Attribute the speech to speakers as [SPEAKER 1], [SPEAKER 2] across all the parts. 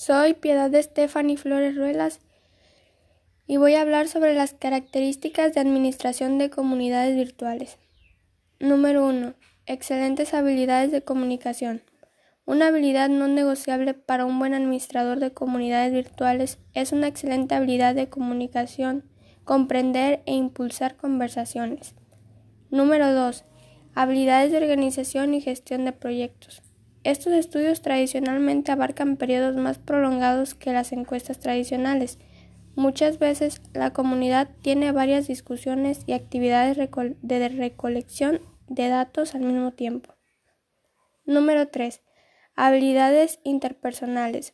[SPEAKER 1] Soy Piedad de Stephanie Flores Ruelas y voy a hablar sobre las características de administración de comunidades virtuales. Número 1. Excelentes habilidades de comunicación. Una habilidad no negociable para un buen administrador de comunidades virtuales es una excelente habilidad de comunicación, comprender e impulsar conversaciones. Número 2. Habilidades de organización y gestión de proyectos. Estos estudios tradicionalmente abarcan periodos más prolongados que las encuestas tradicionales. Muchas veces la comunidad tiene varias discusiones y actividades de recolección de datos al mismo tiempo. Número 3. Habilidades interpersonales.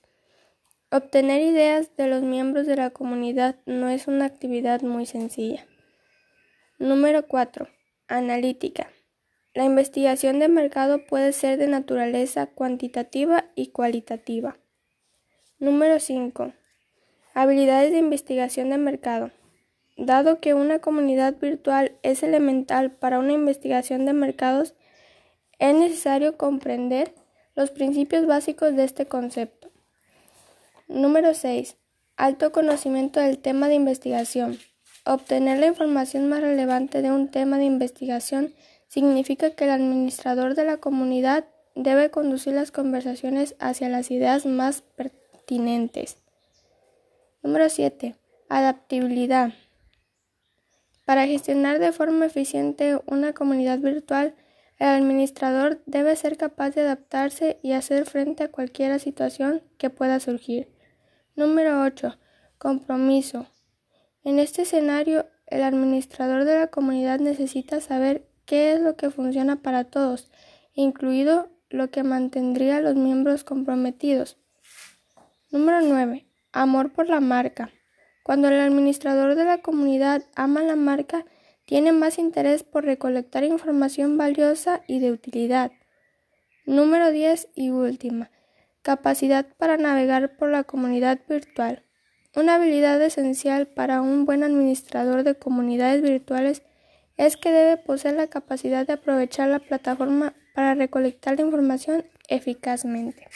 [SPEAKER 1] Obtener ideas de los miembros de la comunidad no es una actividad muy sencilla. Número 4. Analítica. La investigación de mercado puede ser de naturaleza cuantitativa y cualitativa. Número 5. Habilidades de investigación de mercado. Dado que una comunidad virtual es elemental para una investigación de mercados, es necesario comprender los principios básicos de este concepto. Número 6. Alto conocimiento del tema de investigación. Obtener la información más relevante de un tema de investigación significa que el administrador de la comunidad debe conducir las conversaciones hacia las ideas más pertinentes. Número 7. Adaptabilidad. Para gestionar de forma eficiente una comunidad virtual, el administrador debe ser capaz de adaptarse y hacer frente a cualquier situación que pueda surgir. Número 8. Compromiso. En este escenario, el administrador de la comunidad necesita saber qué es lo que funciona para todos, incluido lo que mantendría a los miembros comprometidos. Número 9. Amor por la marca. Cuando el administrador de la comunidad ama la marca, tiene más interés por recolectar información valiosa y de utilidad. Número 10 y última. Capacidad para navegar por la comunidad virtual. Una habilidad esencial para un buen administrador de comunidades virtuales es que debe poseer la capacidad de aprovechar la plataforma para recolectar la información eficazmente.